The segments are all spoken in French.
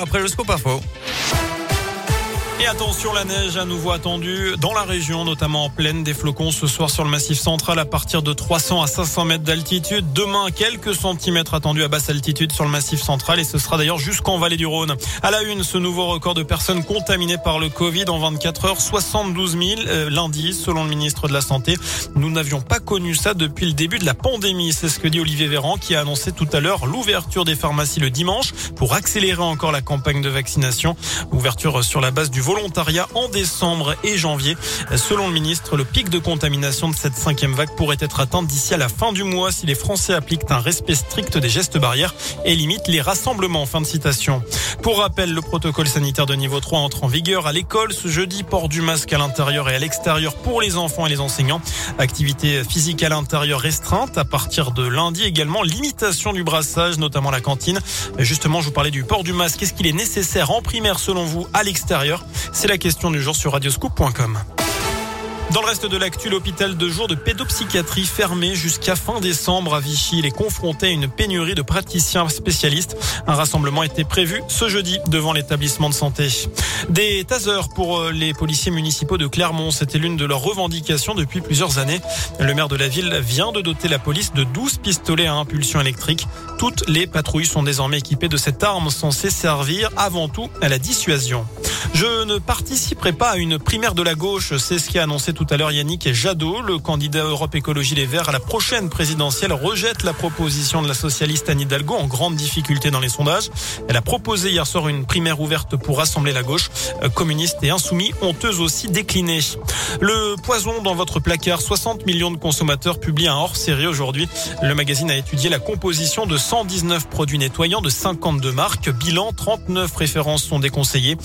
après le scoop info. Et attention, la neige à nouveau attendue dans la région, notamment en pleine des flocons ce soir sur le massif central à partir de 300 à 500 mètres d'altitude. Demain, quelques centimètres attendus à basse altitude sur le massif central et ce sera d'ailleurs jusqu'en vallée du Rhône. À la une, ce nouveau record de personnes contaminées par le Covid en 24 heures, 72 000 euh, lundi, selon le ministre de la Santé. Nous n'avions pas connu ça depuis le début de la pandémie. C'est ce que dit Olivier Véran qui a annoncé tout à l'heure l'ouverture des pharmacies le dimanche pour accélérer encore la campagne de vaccination. Ouverture sur la base du volontariat en décembre et janvier. Selon le ministre, le pic de contamination de cette cinquième vague pourrait être atteint d'ici à la fin du mois si les Français appliquent un respect strict des gestes barrières et limitent les rassemblements. Fin de citation. Pour rappel, le protocole sanitaire de niveau 3 entre en vigueur à l'école ce jeudi. Port du masque à l'intérieur et à l'extérieur pour les enfants et les enseignants. Activité physique à l'intérieur restreinte à partir de lundi également. Limitation du brassage, notamment la cantine. Justement, je vous parlais du port du masque. Est-ce qu'il est nécessaire en primaire selon vous à l'extérieur? C'est la question du jour sur radioscoop.com. Dans le reste de l'actu, l'hôpital de jour de pédopsychiatrie fermé jusqu'à fin décembre à Vichy. Il est confronté à une pénurie de praticiens spécialistes. Un rassemblement était prévu ce jeudi devant l'établissement de santé. Des tasers pour euh, les policiers municipaux de Clermont. C'était l'une de leurs revendications depuis plusieurs années. Le maire de la ville vient de doter la police de 12 pistolets à impulsion électrique. Toutes les patrouilles sont désormais équipées de cette arme censée servir avant tout à la dissuasion. Je ne participerai pas à une primaire de la gauche. C'est ce qu'a annoncé tout à l'heure Yannick Jadot. Le candidat Europe Écologie Les Verts à la prochaine présidentielle rejette la proposition de la socialiste Anne Hidalgo en grande difficulté dans les sondages. Elle a proposé hier soir une primaire ouverte pour rassembler la gauche. Euh, communiste et insoumis ont eux aussi décliné. Le poison dans votre placard. 60 millions de consommateurs publient un hors-série aujourd'hui. Le magazine a étudié la composition de 119 produits nettoyants de 52 marques. Bilan, 39 références sont déconseillées.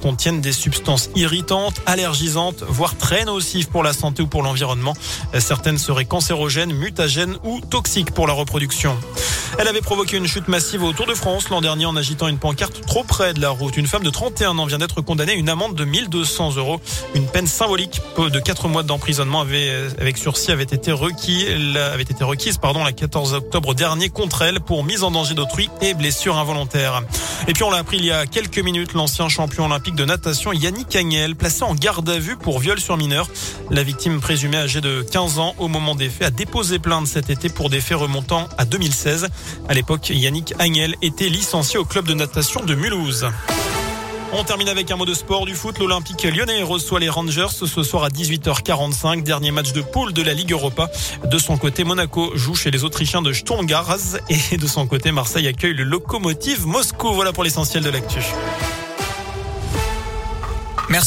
Contiennent des substances irritantes, allergisantes, voire très nocives pour la santé ou pour l'environnement. Certaines seraient cancérogènes, mutagènes ou toxiques pour la reproduction. Elle avait provoqué une chute massive au Tour de France l'an dernier en agitant une pancarte trop près de la route. Une femme de 31 ans vient d'être condamnée à une amende de 1200 euros. Une peine symbolique de 4 mois d'emprisonnement avec sursis avait été requis, avait été requise, pardon, la 14 octobre dernier contre elle pour mise en danger d'autrui et blessure involontaire. Et puis on l'a appris il y a quelques minutes, l'ancien champion olympique de natation Yannick Agnel, placé en garde à vue pour viol sur mineur. La victime présumée âgée de 15 ans au moment des faits a déposé plainte cet été pour des faits remontant à 2016. À l'époque, Yannick Agnel était licencié au club de natation de Mulhouse. On termine avec un mot de sport du foot. L'Olympique lyonnais reçoit les Rangers ce soir à 18h45. Dernier match de poule de la Ligue Europa. De son côté, Monaco joue chez les Autrichiens de Sturm Et de son côté, Marseille accueille le locomotive Moscou. Voilà pour l'essentiel de l'actu.